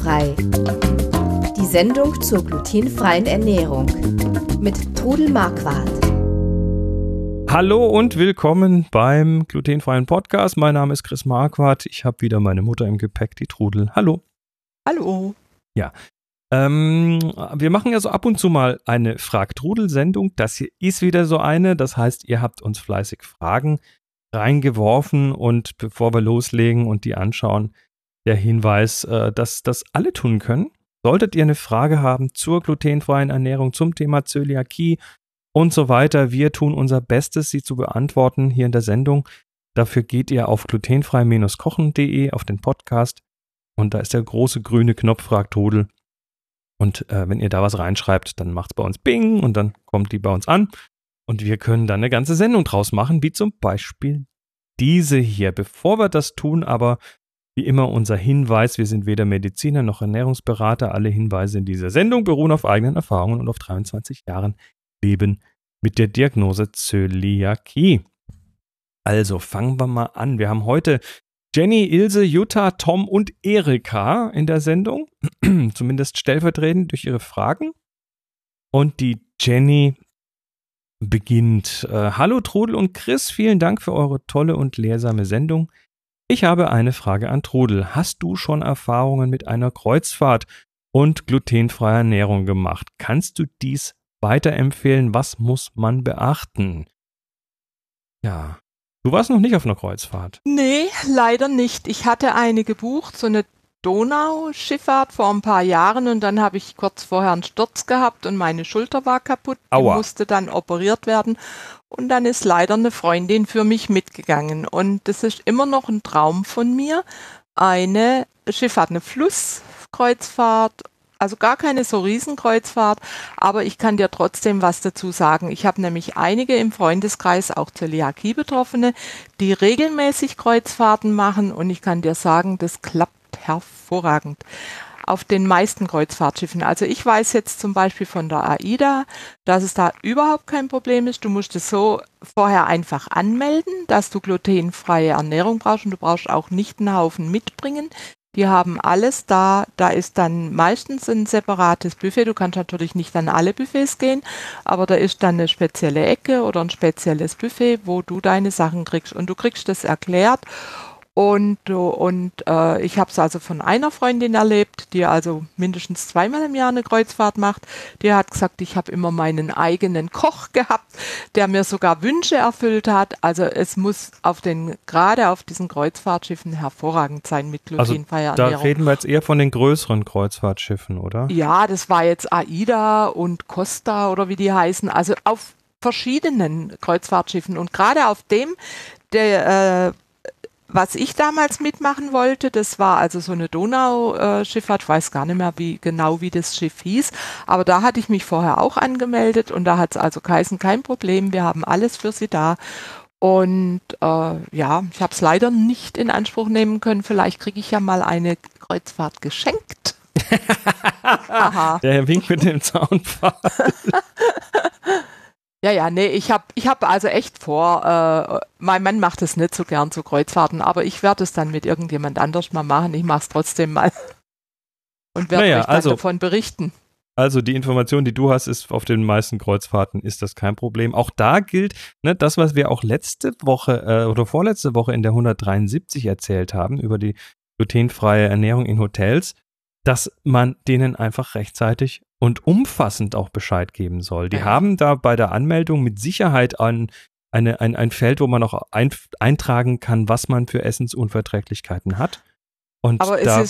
Glutenfrei. Die Sendung zur glutenfreien Ernährung mit Trudel Marquardt. Hallo und willkommen beim glutenfreien Podcast. Mein Name ist Chris Marquardt. Ich habe wieder meine Mutter im Gepäck, die Trudel. Hallo. Hallo. Ja. Ähm, wir machen ja so ab und zu mal eine Frag-Trudel-Sendung. Das hier ist wieder so eine. Das heißt, ihr habt uns fleißig Fragen reingeworfen und bevor wir loslegen und die anschauen, der Hinweis, äh, dass das alle tun können. Solltet ihr eine Frage haben zur glutenfreien Ernährung, zum Thema Zöliakie und so weiter, wir tun unser Bestes, sie zu beantworten hier in der Sendung. Dafür geht ihr auf glutenfrei-kochen.de auf den Podcast und da ist der große grüne Knopf Fragt Trudel. Und äh, wenn ihr da was reinschreibt, dann macht es bei uns Bing und dann kommt die bei uns an. Und wir können dann eine ganze Sendung draus machen, wie zum Beispiel diese hier. Bevor wir das tun, aber wie immer unser Hinweis, wir sind weder Mediziner noch Ernährungsberater. Alle Hinweise in dieser Sendung beruhen auf eigenen Erfahrungen und auf 23 Jahren Leben mit der Diagnose Zöliakie. Also fangen wir mal an. Wir haben heute Jenny, Ilse, Jutta, Tom und Erika in der Sendung, zumindest stellvertretend durch ihre Fragen. Und die Jenny beginnt. Äh, Hallo Trudel und Chris, vielen Dank für eure tolle und lehrsame Sendung. Ich habe eine Frage an Trudel. Hast du schon Erfahrungen mit einer Kreuzfahrt und glutenfreier Ernährung gemacht? Kannst du dies weiterempfehlen? Was muss man beachten? Ja. Du warst noch nicht auf einer Kreuzfahrt. Nee, leider nicht. Ich hatte eine gebucht, so eine Donauschifffahrt vor ein paar Jahren und dann habe ich kurz vorher einen Sturz gehabt und meine Schulter war kaputt. Die musste dann operiert werden und dann ist leider eine Freundin für mich mitgegangen. Und das ist immer noch ein Traum von mir. Eine Schifffahrt, eine Flusskreuzfahrt, also gar keine so Riesenkreuzfahrt, aber ich kann dir trotzdem was dazu sagen. Ich habe nämlich einige im Freundeskreis, auch Zöliakie-Betroffene, die regelmäßig Kreuzfahrten machen und ich kann dir sagen, das klappt hervorragend auf den meisten Kreuzfahrtschiffen. Also ich weiß jetzt zum Beispiel von der AIDA, dass es da überhaupt kein Problem ist. Du musst es so vorher einfach anmelden, dass du glutenfreie Ernährung brauchst und du brauchst auch nicht einen Haufen mitbringen. Die haben alles da. Da ist dann meistens ein separates Buffet. Du kannst natürlich nicht an alle Buffets gehen, aber da ist dann eine spezielle Ecke oder ein spezielles Buffet, wo du deine Sachen kriegst. Und du kriegst das erklärt und, und äh, ich habe es also von einer Freundin erlebt, die also mindestens zweimal im Jahr eine Kreuzfahrt macht. Die hat gesagt, ich habe immer meinen eigenen Koch gehabt, der mir sogar Wünsche erfüllt hat. Also es muss auf den, gerade auf diesen Kreuzfahrtschiffen hervorragend sein mit glutenfreier also, Da reden wir jetzt eher von den größeren Kreuzfahrtschiffen, oder? Ja, das war jetzt AIDA und Costa oder wie die heißen. Also auf verschiedenen Kreuzfahrtschiffen und gerade auf dem, der äh, was ich damals mitmachen wollte, das war also so eine Donauschifffahrt, ich weiß gar nicht mehr wie genau wie das Schiff hieß, aber da hatte ich mich vorher auch angemeldet und da hat es also geheißen, kein Problem, wir haben alles für Sie da. Und äh, ja, ich habe es leider nicht in Anspruch nehmen können. Vielleicht kriege ich ja mal eine Kreuzfahrt geschenkt. Der Wink mit dem Zaunpfahl. Ja, ja, nee, ich habe ich hab also echt vor, äh, mein Mann macht es nicht so gern zu Kreuzfahrten, aber ich werde es dann mit irgendjemand anders mal machen. Ich mache es trotzdem mal und werde naja, euch dann also, davon berichten. Also die Information, die du hast, ist auf den meisten Kreuzfahrten ist das kein Problem. Auch da gilt ne, das, was wir auch letzte Woche äh, oder vorletzte Woche in der 173 erzählt haben über die glutenfreie Ernährung in Hotels, dass man denen einfach rechtzeitig und umfassend auch Bescheid geben soll. Die ja. haben da bei der Anmeldung mit Sicherheit ein, eine, ein, ein Feld, wo man auch ein, eintragen kann, was man für Essensunverträglichkeiten hat. Und aber da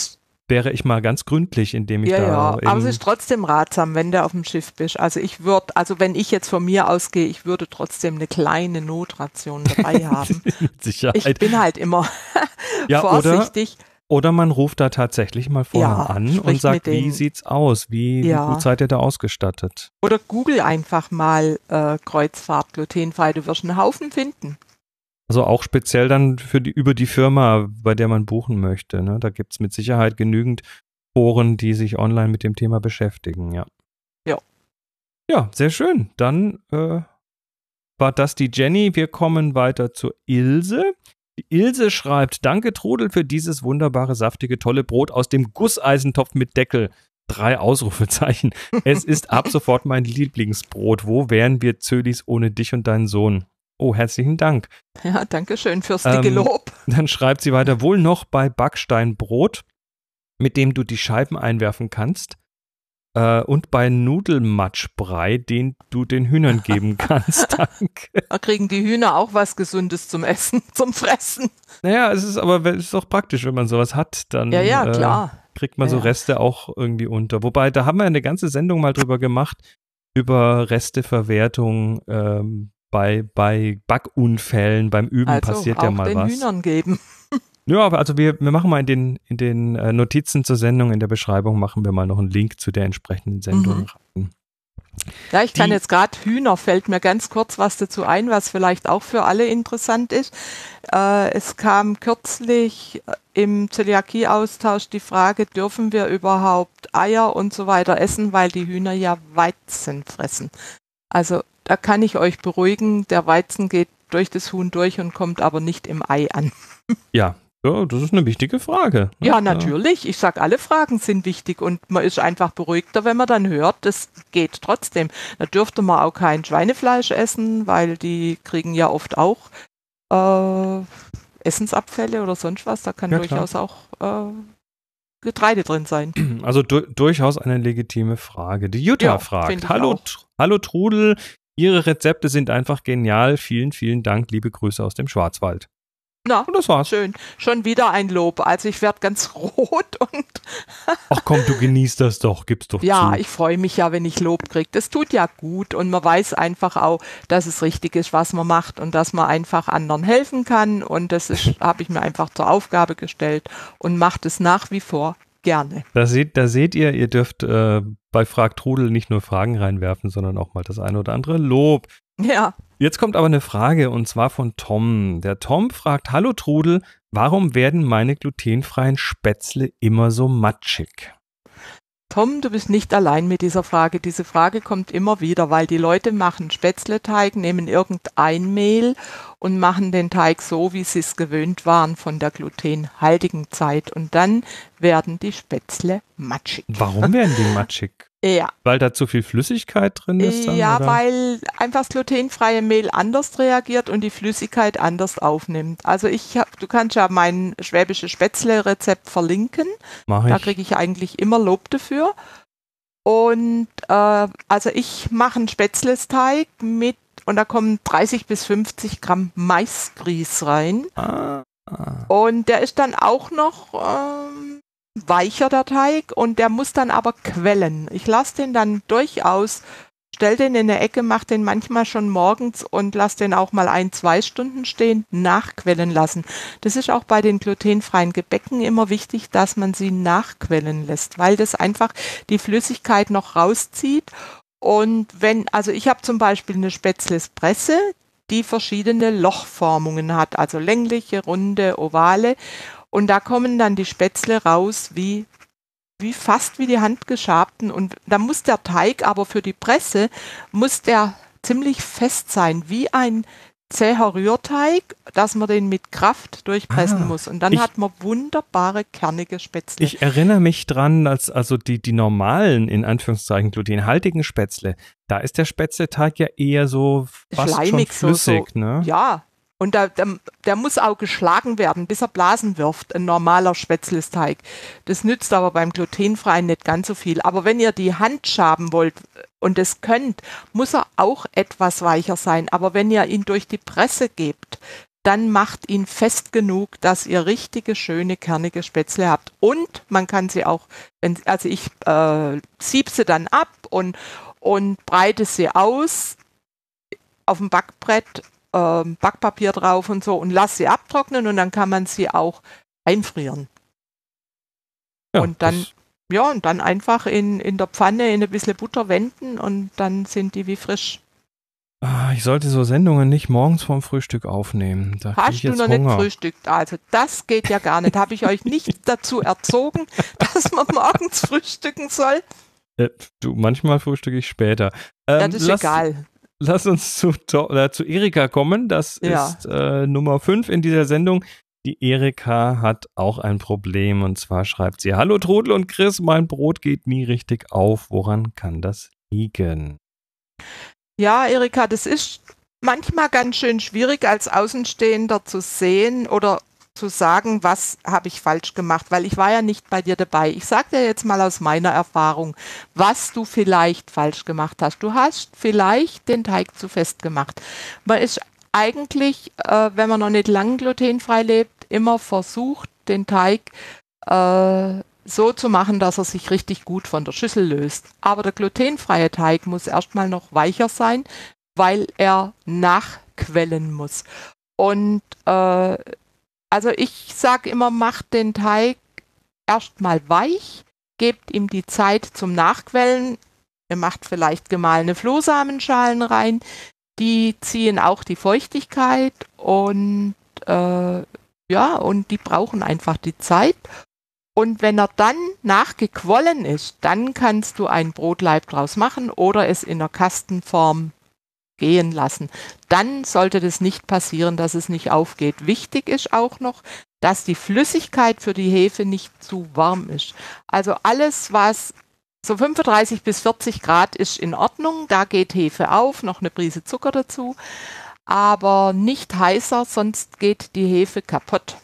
wäre ich mal ganz gründlich, indem ich ja, da. Ja, aber es ist trotzdem ratsam, wenn du auf dem Schiff bist. Also ich würde, also wenn ich jetzt von mir ausgehe, ich würde trotzdem eine kleine Notration dabei haben. Mit Sicherheit. Ich bin halt immer ja, vorsichtig. Oder oder man ruft da tatsächlich mal vorher ja, an und sagt, wie sieht's aus? Wie, ja. wie, gut seid ihr da ausgestattet? Oder google einfach mal äh, Kreuzfahrt glutenfrei, du wirst einen Haufen finden. Also auch speziell dann für die, über die Firma, bei der man buchen möchte. Ne? Da gibt es mit Sicherheit genügend Foren, die sich online mit dem Thema beschäftigen, ja. Ja. Ja, sehr schön. Dann äh, war das die Jenny. Wir kommen weiter zur Ilse. Ilse schreibt, danke Trudel für dieses wunderbare, saftige, tolle Brot aus dem Gusseisentopf mit Deckel. Drei Ausrufezeichen. Es ist ab sofort mein Lieblingsbrot. Wo wären wir Zölis ohne dich und deinen Sohn? Oh, herzlichen Dank. Ja, danke schön fürs dicke ähm, Lob. Dann schreibt sie weiter, wohl noch bei Backsteinbrot, mit dem du die Scheiben einwerfen kannst. Äh, und bei Nudelmatschbrei, den du den Hühnern geben kannst. Danke. Da kriegen die Hühner auch was Gesundes zum Essen, zum Fressen. Naja, es ist aber es ist auch praktisch, wenn man sowas hat, dann ja, ja, klar. Äh, kriegt man ja, so Reste auch irgendwie unter. Wobei, da haben wir eine ganze Sendung mal drüber gemacht, über Resteverwertung ähm, bei, bei Backunfällen, beim Üben also passiert ja mal den was. Hühnern geben. Ja, aber also wir, wir machen mal in den, in den äh, Notizen zur Sendung, in der Beschreibung machen wir mal noch einen Link zu der entsprechenden Sendung mhm. Ja, ich kann jetzt gerade Hühner, fällt mir ganz kurz was dazu ein, was vielleicht auch für alle interessant ist. Äh, es kam kürzlich äh, im Zöliakie-Austausch die Frage, dürfen wir überhaupt Eier und so weiter essen, weil die Hühner ja Weizen fressen. Also da kann ich euch beruhigen, der Weizen geht durch das Huhn durch und kommt aber nicht im Ei an. Ja, ja, das ist eine wichtige Frage. Ne? Ja, natürlich. Ich sage, alle Fragen sind wichtig und man ist einfach beruhigter, wenn man dann hört, das geht trotzdem. Da dürfte man auch kein Schweinefleisch essen, weil die kriegen ja oft auch äh, Essensabfälle oder sonst was. Da kann ja, durchaus auch äh, Getreide drin sein. Also du durchaus eine legitime Frage. Die Jutta ja, fragt: Hallo, Hallo Trudel, Ihre Rezepte sind einfach genial. Vielen, vielen Dank. Liebe Grüße aus dem Schwarzwald. Na, und das war's. Schön. Schon wieder ein Lob. Also ich werde ganz rot und. Ach komm, du genießt das doch, gib's doch ja, zu. ich freue mich ja, wenn ich Lob kriege. Das tut ja gut und man weiß einfach auch, dass es richtig ist, was man macht und dass man einfach anderen helfen kann. Und das habe ich mir einfach zur Aufgabe gestellt und macht es nach wie vor gerne. Da seht, da seht ihr, ihr dürft äh, bei Frag Trudel nicht nur Fragen reinwerfen, sondern auch mal das eine oder andere Lob. Ja. Jetzt kommt aber eine Frage und zwar von Tom. Der Tom fragt, hallo Trudel, warum werden meine glutenfreien Spätzle immer so matschig? Tom, du bist nicht allein mit dieser Frage. Diese Frage kommt immer wieder, weil die Leute machen Spätzleteig, nehmen irgendein Mehl und machen den Teig so, wie sie es gewöhnt waren von der glutenhaltigen Zeit. Und dann werden die Spätzle matschig. Warum werden die matschig? Ja. Weil da zu viel Flüssigkeit drin ist? Dann, ja, oder? weil einfach das glutenfreie Mehl anders reagiert und die Flüssigkeit anders aufnimmt. Also ich hab, du kannst ja mein schwäbische Spätzle-Rezept verlinken. Mach ich. Da kriege ich eigentlich immer Lob dafür. Und äh, also ich mache einen Spätzlesteig mit und da kommen 30 bis 50 Gramm Maisgrieß rein. Ah. Und der ist dann auch noch ähm, weicher, der Teig, und der muss dann aber quellen. Ich lasse den dann durchaus, stell den in der Ecke, mach den manchmal schon morgens und lass den auch mal ein, zwei Stunden stehen, nachquellen lassen. Das ist auch bei den glutenfreien Gebäcken immer wichtig, dass man sie nachquellen lässt, weil das einfach die Flüssigkeit noch rauszieht. Und wenn, also ich habe zum Beispiel eine Spätzlespresse, die verschiedene Lochformungen hat, also längliche, runde, ovale. Und da kommen dann die Spätzle raus wie, wie fast wie die handgeschabten. Und da muss der Teig aber für die Presse, muss der ziemlich fest sein, wie ein zäher Rührteig, dass man den mit Kraft durchpressen ah, muss. Und dann ich, hat man wunderbare, kernige Spätzle. Ich erinnere mich dran, als also die, die normalen, in Anführungszeichen, glutenhaltigen Spätzle, da ist der Spätzleteig ja eher so fast Schleimig, schon flüssig, so, so, ne? Ja, und da, der, der, muss auch geschlagen werden, bis er Blasen wirft, ein normaler Spätzlesteig. Das nützt aber beim glutenfreien nicht ganz so viel. Aber wenn ihr die Hand schaben wollt und es könnt, muss er auch etwas weicher sein. Aber wenn ihr ihn durch die Presse gebt, dann macht ihn fest genug, dass ihr richtige, schöne, kernige Spätzle habt. Und man kann sie auch, wenn, also ich äh, sieb sie dann ab und, und breite sie aus auf dem Backbrett ähm, Backpapier drauf und so und lass sie abtrocknen und dann kann man sie auch einfrieren. Ja, und dann, ja, und dann einfach in, in der Pfanne in ein bisschen Butter wenden und dann sind die wie frisch. Ah, ich sollte so Sendungen nicht morgens vorm Frühstück aufnehmen. Da Hast du noch Hunger. nicht frühstückt? Also das geht ja gar nicht. Habe ich euch nicht dazu erzogen, dass man morgens frühstücken soll? Äh, du, manchmal frühstücke ich später. Ähm, ja, das ist lass, egal. Lass uns zu, oder zu Erika kommen. Das ja. ist äh, Nummer 5 in dieser Sendung. Die Erika hat auch ein Problem und zwar schreibt sie: Hallo Trudel und Chris, mein Brot geht nie richtig auf. Woran kann das liegen? Ja, Erika, das ist manchmal ganz schön schwierig als Außenstehender zu sehen oder zu sagen, was habe ich falsch gemacht, weil ich war ja nicht bei dir dabei. Ich sage dir jetzt mal aus meiner Erfahrung, was du vielleicht falsch gemacht hast. Du hast vielleicht den Teig zu fest gemacht. Man ist eigentlich, äh, wenn man noch nicht lang glutenfrei lebt, immer versucht, den Teig äh, so zu machen, dass er sich richtig gut von der Schüssel löst. Aber der glutenfreie Teig muss erstmal noch weicher sein, weil er nachquellen muss. Und äh, also ich sage immer, macht den Teig erstmal weich, gebt ihm die Zeit zum Nachquellen. Ihr macht vielleicht gemahlene Flohsamenschalen rein, die ziehen auch die Feuchtigkeit und äh, ja, und die brauchen einfach die Zeit. Und wenn er dann nachgequollen ist, dann kannst du ein Brotleib draus machen oder es in der Kastenform gehen lassen. Dann sollte das nicht passieren, dass es nicht aufgeht. Wichtig ist auch noch, dass die Flüssigkeit für die Hefe nicht zu warm ist. Also alles, was so 35 bis 40 Grad ist in Ordnung, da geht Hefe auf, noch eine Prise Zucker dazu, aber nicht heißer, sonst geht die Hefe kaputt.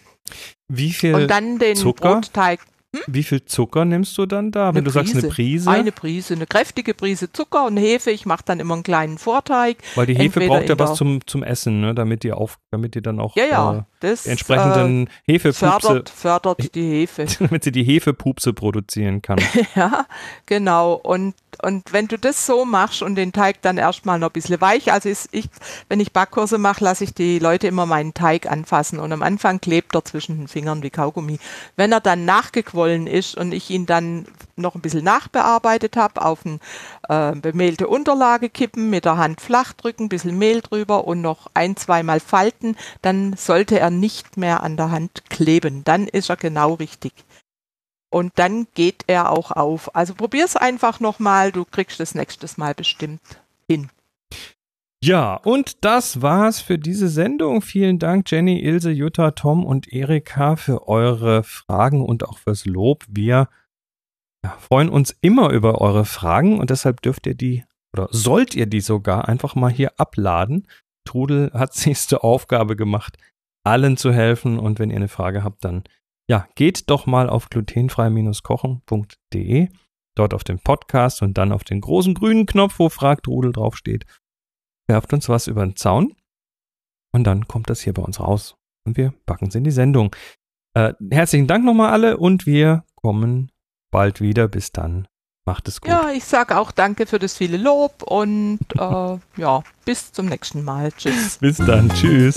Wie viel Und dann den Zucker? Brotteig hm? Wie viel Zucker nimmst du dann da, wenn eine du Prise. sagst eine Prise? Eine Prise, eine kräftige Prise Zucker und Hefe. Ich mache dann immer einen kleinen Vorteig. Weil die Hefe braucht ja was zum, zum Essen, ne? damit die auf, damit die dann auch ja, ja, äh, das, entsprechenden äh, Hefepupse fördert, fördert die Hefe, damit sie die Hefepupse produzieren kann. ja, genau. Und und wenn du das so machst und den Teig dann erstmal noch ein bisschen weich, also ist ich, wenn ich Backkurse mache, lasse ich die Leute immer meinen Teig anfassen und am Anfang klebt er zwischen den Fingern wie Kaugummi. Wenn er dann nachgequollen ist und ich ihn dann noch ein bisschen nachbearbeitet habe, auf eine äh, bemehlte Unterlage kippen, mit der Hand flach drücken, ein bisschen Mehl drüber und noch ein, zweimal falten, dann sollte er nicht mehr an der Hand kleben. Dann ist er genau richtig und dann geht er auch auf. Also probier es einfach nochmal, du kriegst das nächstes Mal bestimmt hin. Ja, und das war's für diese Sendung. Vielen Dank, Jenny, Ilse, Jutta, Tom und Erika, für eure Fragen und auch fürs Lob. Wir freuen uns immer über eure Fragen und deshalb dürft ihr die oder sollt ihr die sogar einfach mal hier abladen. Trudel hat sich zur Aufgabe gemacht, allen zu helfen und wenn ihr eine Frage habt, dann ja, geht doch mal auf glutenfrei-kochen.de, dort auf den Podcast und dann auf den großen grünen Knopf, wo Fragt Rudel draufsteht. Werft uns was über den Zaun und dann kommt das hier bei uns raus und wir packen es in die Sendung. Äh, herzlichen Dank nochmal alle und wir kommen bald wieder. Bis dann. Macht es gut. Ja, ich sage auch danke für das viele Lob und äh, ja, bis zum nächsten Mal. Tschüss. bis dann. Tschüss.